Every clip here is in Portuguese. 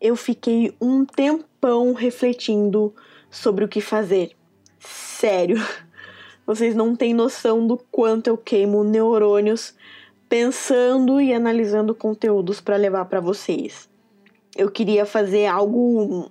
eu fiquei um tempão refletindo sobre o que fazer. Sério, vocês não têm noção do quanto eu queimo neurônios pensando e analisando conteúdos para levar para vocês. Eu queria fazer algo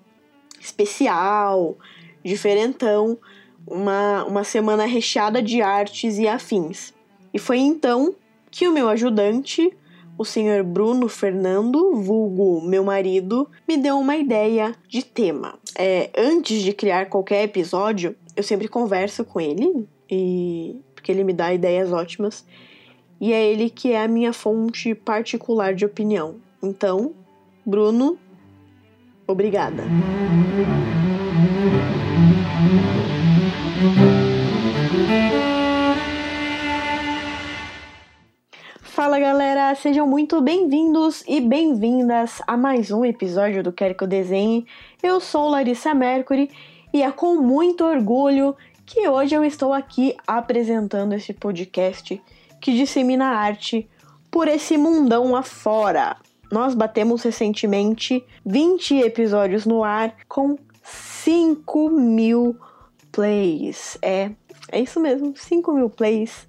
especial, diferentão, uma, uma semana recheada de artes e afins. E foi então que o meu ajudante, o senhor Bruno Fernando, vulgo meu marido, me deu uma ideia de tema. É, antes de criar qualquer episódio, eu sempre converso com ele, e porque ele me dá ideias ótimas, e é ele que é a minha fonte particular de opinião. Então, Bruno, obrigada. Sejam muito bem-vindos e bem-vindas a mais um episódio do Quer Que Eu Desenhe. Eu sou Larissa Mercury e é com muito orgulho que hoje eu estou aqui apresentando esse podcast que dissemina arte por esse mundão afora. Nós batemos recentemente 20 episódios no ar com 5 mil plays. É, é isso mesmo, 5 mil plays.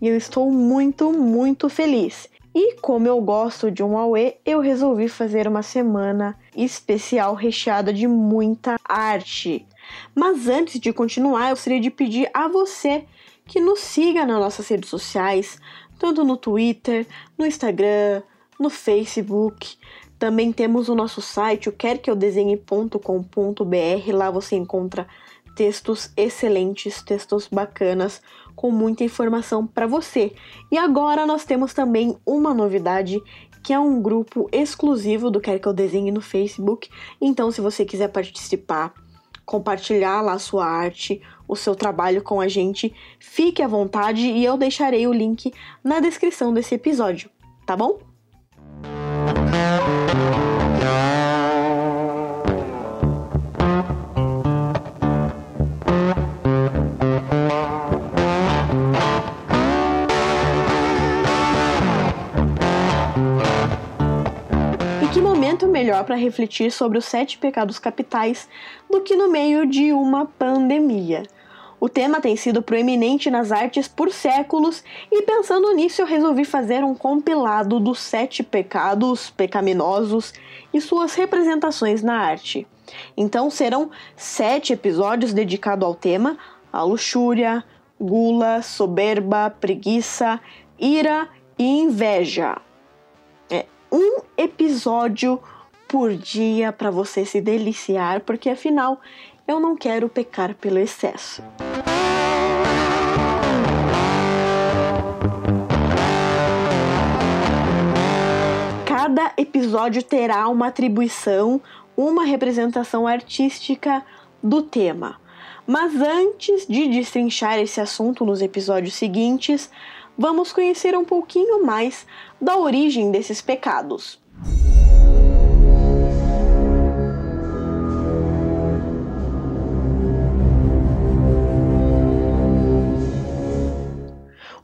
E eu estou muito, muito feliz. E como eu gosto de um Aue, eu resolvi fazer uma semana especial recheada de muita arte. Mas antes de continuar, eu gostaria de pedir a você que nos siga nas nossas redes sociais, tanto no Twitter, no Instagram, no Facebook. Também temos o nosso site, o querqueudesenhe.com.br. Lá você encontra textos excelentes, textos bacanas, com muita informação para você. E agora nós temos também uma novidade que é um grupo exclusivo do Quer Que Eu Desenhe no Facebook. Então, se você quiser participar, compartilhar lá a sua arte, o seu trabalho com a gente, fique à vontade e eu deixarei o link na descrição desse episódio, tá bom? Melhor para refletir sobre os sete pecados capitais do que no meio de uma pandemia. O tema tem sido proeminente nas artes por séculos e pensando nisso eu resolvi fazer um compilado dos sete pecados pecaminosos e suas representações na arte. Então serão sete episódios dedicados ao tema: a luxúria, gula, soberba, preguiça, ira e inveja. É um episódio por dia para você se deliciar, porque afinal eu não quero pecar pelo excesso. Cada episódio terá uma atribuição, uma representação artística do tema. Mas antes de destrinchar esse assunto nos episódios seguintes, vamos conhecer um pouquinho mais da origem desses pecados.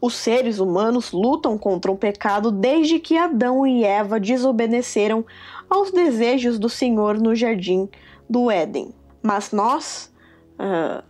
Os seres humanos lutam contra o pecado desde que Adão e Eva desobedeceram aos desejos do Senhor no jardim do Éden. Mas nós, uh,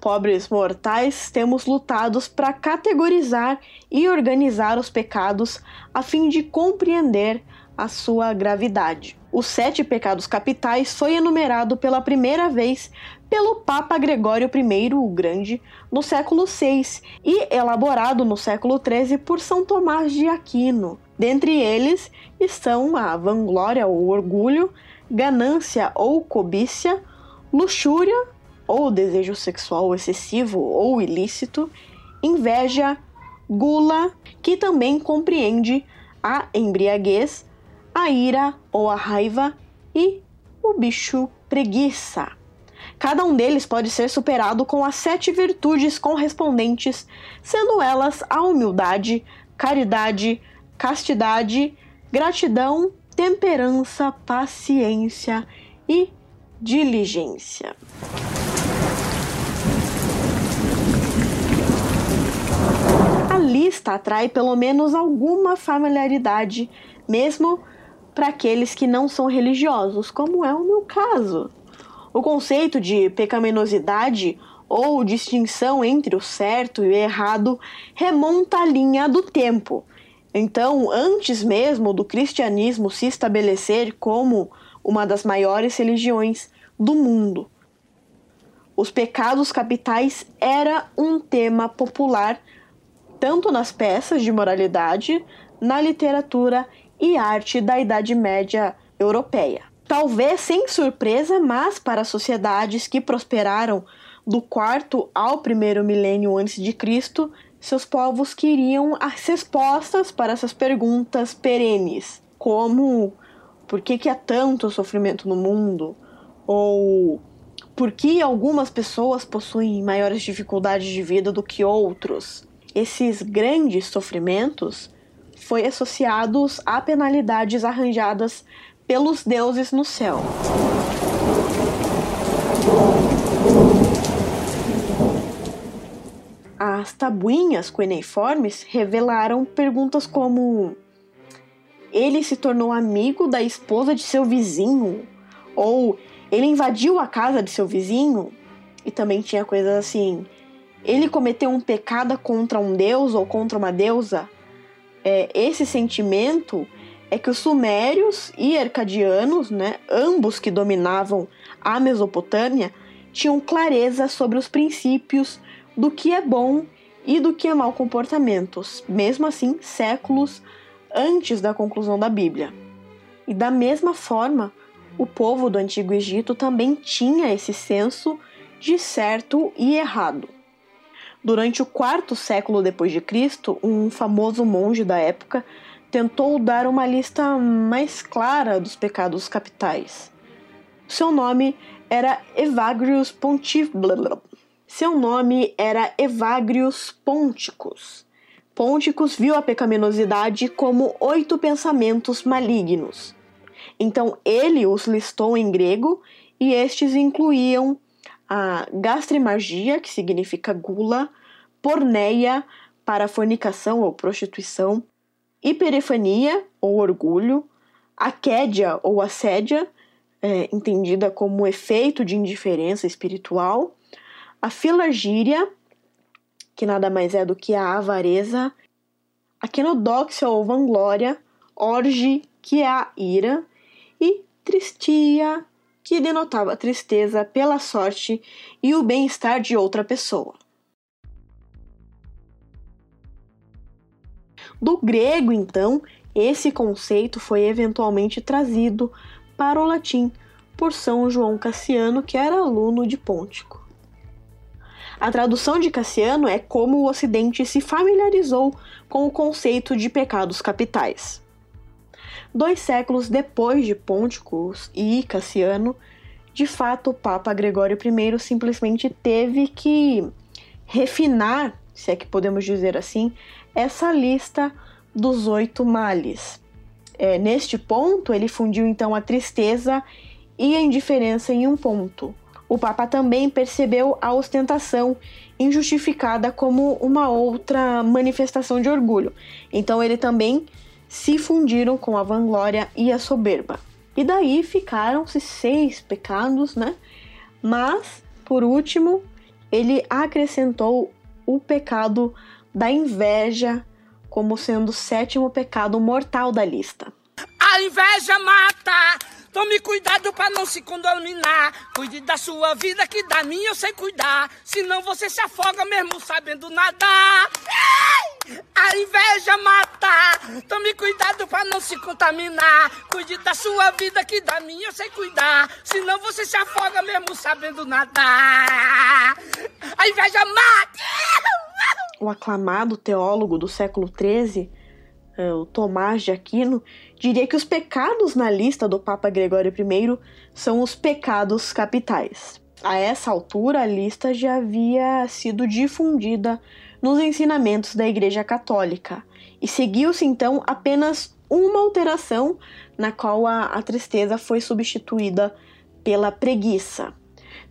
pobres mortais, temos lutado para categorizar e organizar os pecados a fim de compreender a sua gravidade. Os sete pecados capitais foi enumerado pela primeira vez pelo Papa Gregório I o Grande no século VI e elaborado no século XIII por São Tomás de Aquino. Dentre eles estão a vanglória ou orgulho, ganância ou cobiça, luxúria ou desejo sexual excessivo ou ilícito, inveja, gula, que também compreende a embriaguez, a ira ou a raiva e o bicho preguiça. Cada um deles pode ser superado com as sete virtudes correspondentes, sendo elas a humildade, caridade, castidade, gratidão, temperança, paciência e diligência. A lista atrai pelo menos alguma familiaridade, mesmo para aqueles que não são religiosos, como é o meu caso. O conceito de pecaminosidade ou distinção entre o certo e o errado remonta à linha do tempo. Então, antes mesmo do cristianismo se estabelecer como uma das maiores religiões do mundo, os pecados capitais era um tema popular tanto nas peças de moralidade, na literatura e arte da Idade Média europeia. Talvez sem surpresa, mas para sociedades que prosperaram do quarto ao primeiro milênio antes de Cristo, seus povos queriam as respostas para essas perguntas perenes, como por que, que há tanto sofrimento no mundo? Ou por que algumas pessoas possuem maiores dificuldades de vida do que outros? Esses grandes sofrimentos foi associados a penalidades arranjadas pelos deuses no céu. As tabuinhas cuneiformes revelaram perguntas como: ele se tornou amigo da esposa de seu vizinho? Ou ele invadiu a casa de seu vizinho? E também tinha coisas assim: ele cometeu um pecado contra um deus ou contra uma deusa? É, esse sentimento é que os sumérios e arcadianos, né, ambos que dominavam a Mesopotâmia, tinham clareza sobre os princípios do que é bom e do que é mau comportamento, mesmo assim, séculos antes da conclusão da Bíblia. E da mesma forma, o povo do Antigo Egito também tinha esse senso de certo e errado. Durante o quarto século depois de Cristo, um famoso monge da época tentou dar uma lista mais clara dos pecados capitais. Seu nome era Evagrius Pontif... Seu nome era Evagrius Ponticus. Ponticus viu a pecaminosidade como oito pensamentos malignos. Então ele os listou em grego e estes incluíam a gastrimagia, que significa gula, porneia, para fornicação ou prostituição, hiperefania ou orgulho, aquédia ou assédia, é, entendida como efeito de indiferença espiritual, a filargíria, que nada mais é do que a avareza, a quenodóxia ou vanglória, orge, que é a ira, e tristia, que denotava tristeza pela sorte e o bem-estar de outra pessoa. Do grego, então, esse conceito foi eventualmente trazido para o latim por São João Cassiano, que era aluno de Pôntico. A tradução de Cassiano é como o Ocidente se familiarizou com o conceito de pecados capitais. Dois séculos depois de Pôntico e Cassiano, de fato o Papa Gregório I simplesmente teve que refinar, se é que podemos dizer assim, essa lista dos oito males. É, neste ponto, ele fundiu então a tristeza e a indiferença em um ponto. O Papa também percebeu a ostentação injustificada como uma outra manifestação de orgulho. Então ele também se fundiram com a vanglória e a soberba. E daí ficaram-se seis pecados, né? Mas, por último, ele acrescentou o pecado da inveja como sendo o sétimo pecado mortal da lista. A inveja mata! Tome cuidado para não se contaminar. Cuide da sua vida, que da minha eu sei cuidar. Senão você se afoga mesmo sabendo nadar. A inveja mata. Tome cuidado para não se contaminar. Cuide da sua vida, que da minha eu sei cuidar. Senão você se afoga mesmo sabendo nadar. A inveja mata o aclamado teólogo do século XIII, o Tomás de Aquino, diria que os pecados na lista do Papa Gregório I são os pecados capitais. A essa altura, a lista já havia sido difundida nos ensinamentos da Igreja Católica e seguiu-se então apenas uma alteração na qual a, a tristeza foi substituída pela preguiça.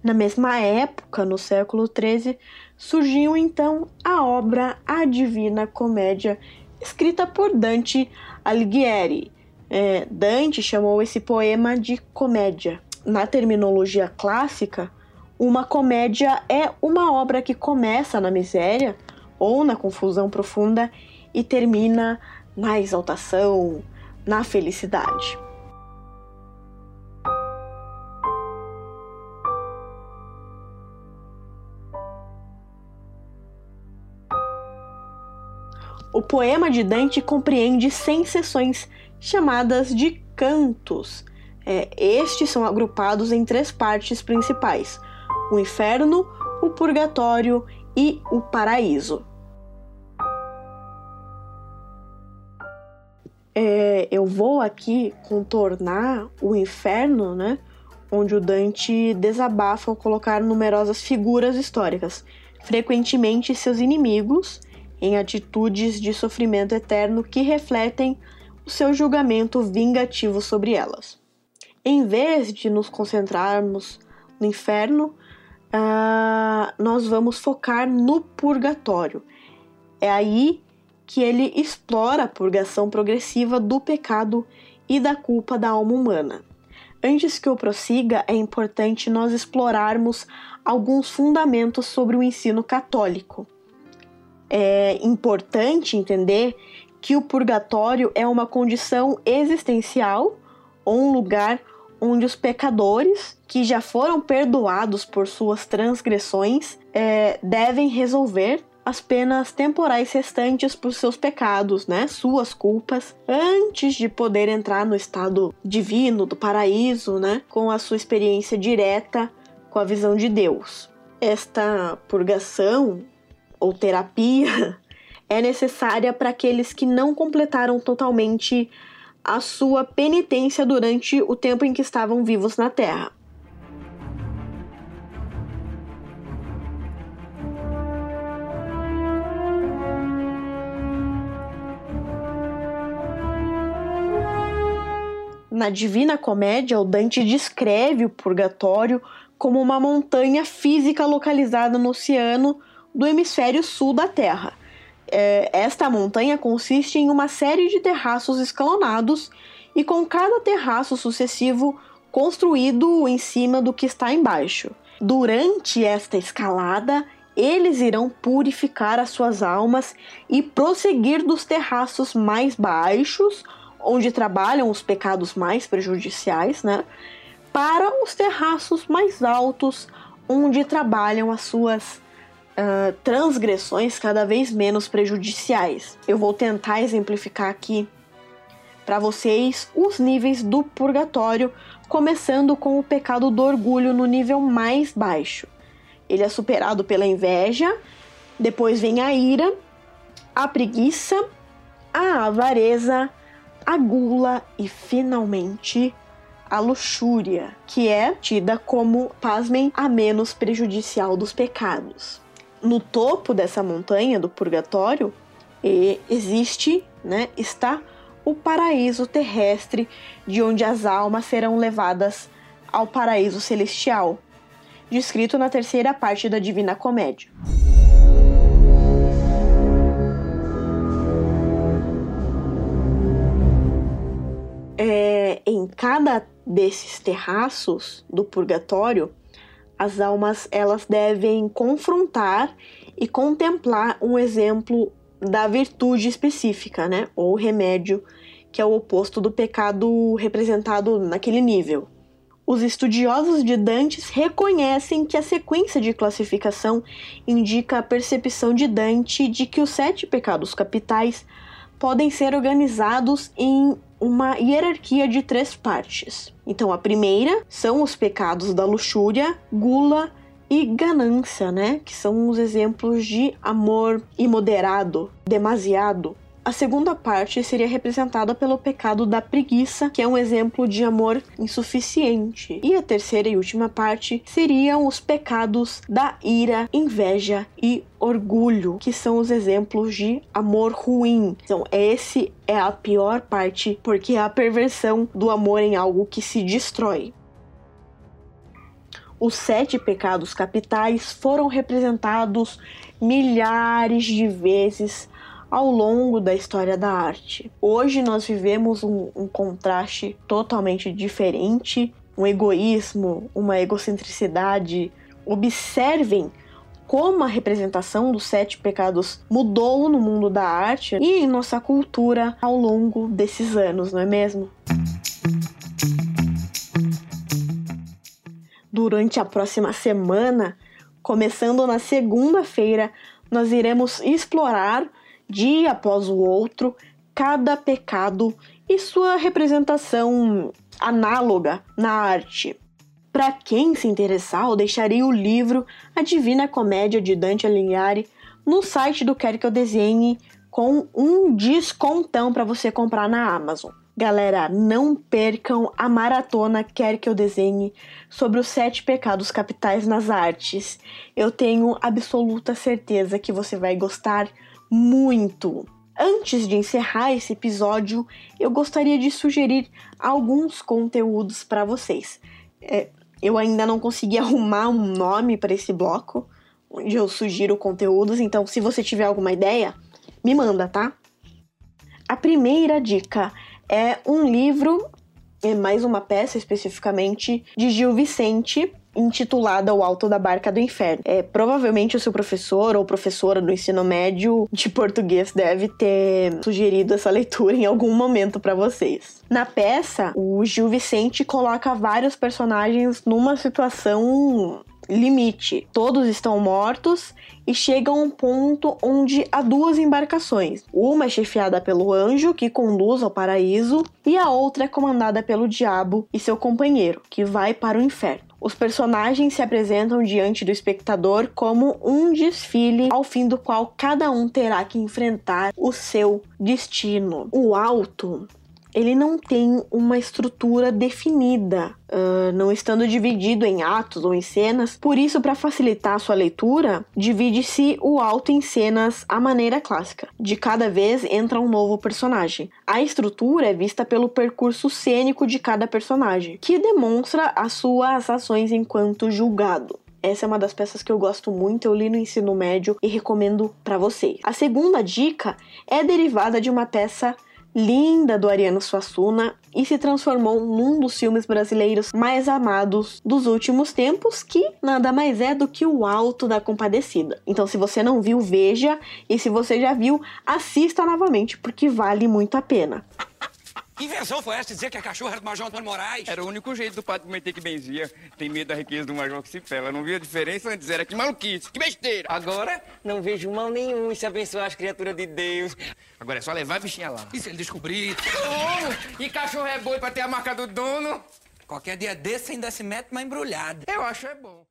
Na mesma época, no século XIII, surgiu então a obra A Divina Comédia, escrita por Dante Alighieri, É, Dante chamou esse poema de comédia. Na terminologia clássica, uma comédia é uma obra que começa na miséria ou na confusão profunda e termina na exaltação, na felicidade. Poema de Dante compreende 100 seções chamadas de cantos. É, estes são agrupados em três partes principais: o inferno, o purgatório e o paraíso. É, eu vou aqui contornar o inferno, né? Onde o Dante desabafa ao colocar numerosas figuras históricas, frequentemente seus inimigos, em atitudes de sofrimento eterno que refletem o seu julgamento vingativo sobre elas. Em vez de nos concentrarmos no inferno, uh, nós vamos focar no purgatório. É aí que ele explora a purgação progressiva do pecado e da culpa da alma humana. Antes que eu prossiga, é importante nós explorarmos alguns fundamentos sobre o ensino católico é importante entender que o purgatório é uma condição existencial ou um lugar onde os pecadores que já foram perdoados por suas transgressões é, devem resolver as penas temporais restantes por seus pecados, né, suas culpas, antes de poder entrar no estado divino do paraíso, né, com a sua experiência direta com a visão de Deus. Esta purgação ou terapia é necessária para aqueles que não completaram totalmente a sua penitência durante o tempo em que estavam vivos na Terra. Na Divina Comédia, o Dante descreve o purgatório como uma montanha física localizada no oceano do hemisfério sul da Terra. É, esta montanha consiste em uma série de terraços escalonados e com cada terraço sucessivo construído em cima do que está embaixo. Durante esta escalada, eles irão purificar as suas almas e prosseguir dos terraços mais baixos, onde trabalham os pecados mais prejudiciais, né, para os terraços mais altos, onde trabalham as suas uh, transgressões cada vez menos prejudiciais. Eu vou tentar exemplificar aqui para vocês os níveis do purgatório, começando com o pecado do orgulho no nível mais baixo. Ele é superado pela inveja, depois vem a ira, a preguiça, a avareza, a gula e finalmente a luxúria, que é tida como, pasmem, a menos prejudicial dos pecados no topo dessa montanha do purgatório existe, né, está o paraíso terrestre, de onde as almas serão levadas ao paraíso celestial, descrito na terceira parte da Divina Comédia. É, em cada desses terraços do purgatório as almas elas devem confrontar e contemplar um exemplo da virtude específica, né? Ou remédio, que é o oposto do pecado representado naquele nível. Os estudiosos de Dantes reconhecem que a sequência de classificação indica a percepção de Dante de que os sete pecados capitais podem ser organizados em uma hierarquia de três partes. Então, a primeira são os pecados da luxúria, gula e ganância, né? Que são os exemplos de amor imoderado, demasiado, a segunda parte seria representada pelo pecado da preguiça, que é um exemplo de amor insuficiente. E a terceira e última parte seriam os pecados da ira, inveja e orgulho, que são os exemplos de amor ruim. Então, esse é a pior parte, porque é a perversão do amor em algo que se destrói. Os sete pecados capitais foram representados milhares de vezes ao longo da história da arte. Hoje nós vivemos um, um contraste totalmente diferente, um egoísmo, uma egocentricidade. Observem como a representação dos sete pecados mudou no mundo da arte e em nossa cultura ao longo desses anos, não é mesmo? Durante a próxima semana, começando na segunda-feira, nós iremos explorar, dia após o outro, cada pecado e sua representação análoga na arte. Para quem se interessar, eu deixarei o livro A Divina Comédia de Dante Alighieri no site do Quer Que Eu Desenhe com um descontão para você comprar na Amazon. Galera, não percam a maratona Quer Que Eu Desenhe sobre os sete pecados capitais nas artes. Eu tenho absoluta certeza que você vai gostar muito. Antes de encerrar esse episódio, eu gostaria de sugerir alguns conteúdos para vocês. É, eu ainda não consegui arrumar um nome para esse bloco, onde eu sugiro conteúdos, então se você tiver alguma ideia, me manda, tá? A primeira dica é um livro, é mais uma peça especificamente, de Gil Vicente, intitulada O Alto da Barca do Inferno. É, provavelmente o seu professor ou professora do ensino médio de português deve ter sugerido essa leitura em algum momento para vocês. Na peça, o Gil Vicente coloca vários personagens numa situação limite. Todos estão mortos e chega a um ponto onde há duas embarcações. Uma é chefiada pelo anjo, que conduz ao paraíso, e a outra é comandada pelo diabo e seu companheiro, que vai para o inferno. Os personagens se apresentam diante do espectador como um desfile ao fim do qual cada um terá que enfrentar o seu destino. O alto ele não tem uma estrutura definida, uh, não estando dividido em atos ou em cenas. Por isso, para facilitar a sua leitura, divide-se o alto em cenas à maneira clássica. De cada vez entra um novo personagem. A estrutura é vista pelo percurso cênico de cada personagem, que demonstra as suas ações enquanto julgado. Essa é uma das peças que eu gosto muito, eu li no ensino médio e recomendo para vocês. A segunda dica é derivada de uma peça linda do Ariano Suassuna e se transformou num dos filmes brasileiros mais amados dos últimos tempos, que nada mais é do que o Alto da Compadecida. Então, se você não viu, veja, e se você já viu, assista novamente, porque vale muito a pena. Que invenção foi essa dizer que a cachorra era do Major Antônio Moraes? Era o único jeito do padre prometer que benzia. Tem medo da riqueza do Major que se pela. Não viu a diferença antes, era que maluquice, que besteira. Agora, não vejo mal nenhum em se abençoar as criaturas de Deus. Agora é só levar a bichinha lá. E se ele descobrir? Oh, e cachorro é boi pra ter a marca do dono? Qualquer dia desse ainda se mete uma embrulhada. Eu acho é bom.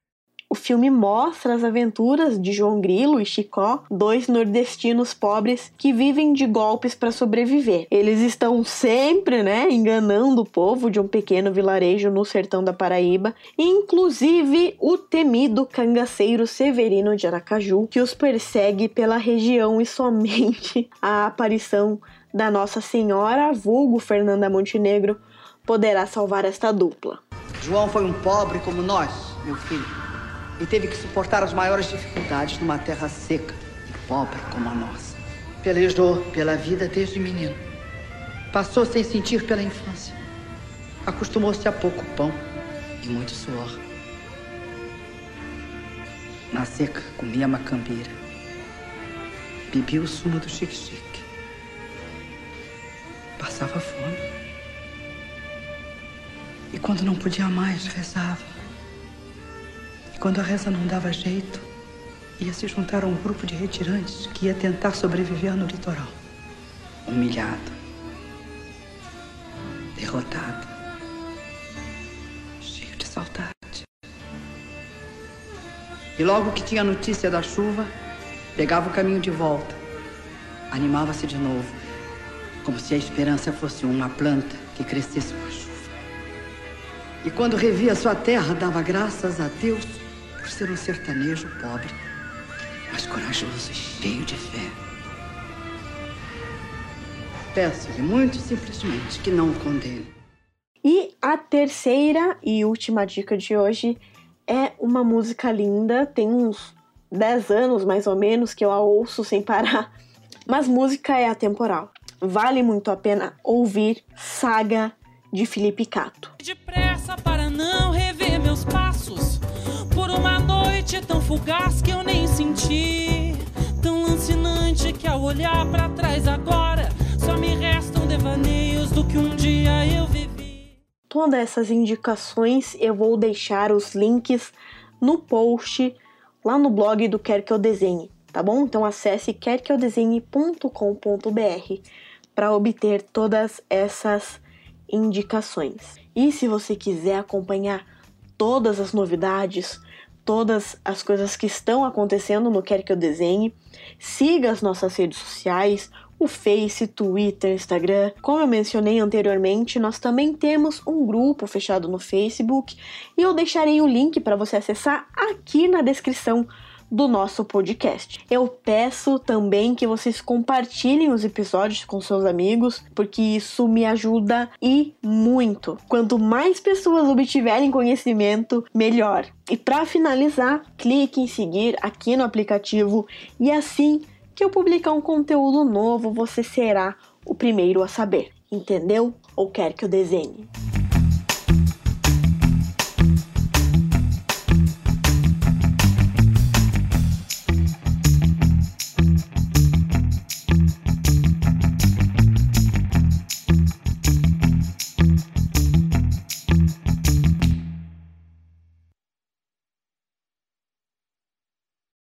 O filme mostra as aventuras de João Grilo e Chicó, dois nordestinos pobres que vivem de golpes para sobreviver. Eles estão sempre, né, enganando o povo de um pequeno vilarejo no sertão da Paraíba, inclusive o temido cangaceiro Severino de Aracaju, que os persegue pela região e somente a aparição da Nossa Senhora, vulgo Fernanda Montenegro, poderá salvar esta dupla. João foi um pobre como nós, meu filho e teve que suportar as maiores dificuldades numa terra seca e pobre como a nossa. Pelejou pela vida desde menino. Passou sem sentir pela infância. Acostumou-se a pouco pão e muito suor. Na seca, comia macambeira. Bebia o sumo do xique-xique. Passava fome. E quando não podia mais, rezava. Quando a reza não dava jeito, ia se juntar a um grupo de retirantes que ia tentar sobreviver no litoral. Humilhado, derrotado, cheio de saudade. E logo que tinha notícia da chuva, pegava o caminho de volta, animava-se de novo, como se a esperança fosse uma planta que crescesse com a chuva. E quando revia sua terra, dava graças a Deus por ser um sertanejo pobre, mas corajoso e cheio de fé. Peço-lhe muito simplesmente que não o condene. E a terceira e última dica de hoje é uma música linda, tem uns 10 anos mais ou menos que eu a ouço sem parar Mas música é atemporal. Vale muito a pena ouvir Saga de Felipe Cato. Depressa para não rever meus passos por uma noite tão fugaz que eu nem senti, tão lancinante que ao olhar para trás agora só me restam devaneios do que um dia eu vivi. Todas essas indicações eu vou deixar os links no post lá no blog do Quer Que Eu Desenhe, tá bom? Então acesse querqueeudesenhe.com.br para obter todas essas indicações. E se você quiser acompanhar todas as novidades, todas as coisas que estão acontecendo no Quer Que Eu Desenhe, siga as nossas redes sociais, o Face, Twitter, Instagram. Como eu mencionei anteriormente, nós também temos um grupo fechado no Facebook. E eu deixarei o link para você acessar aqui na descrição do nosso podcast. Eu peço também que vocês compartilhem os episódios com seus amigos, porque isso me ajuda e muito. Quanto mais pessoas obtiverem conhecimento, melhor. E para finalizar, clique em seguir aqui no aplicativo e assim que eu publicar um conteúdo novo, você será o primeiro a saber. Entendeu? Ou quer que eu desenhe?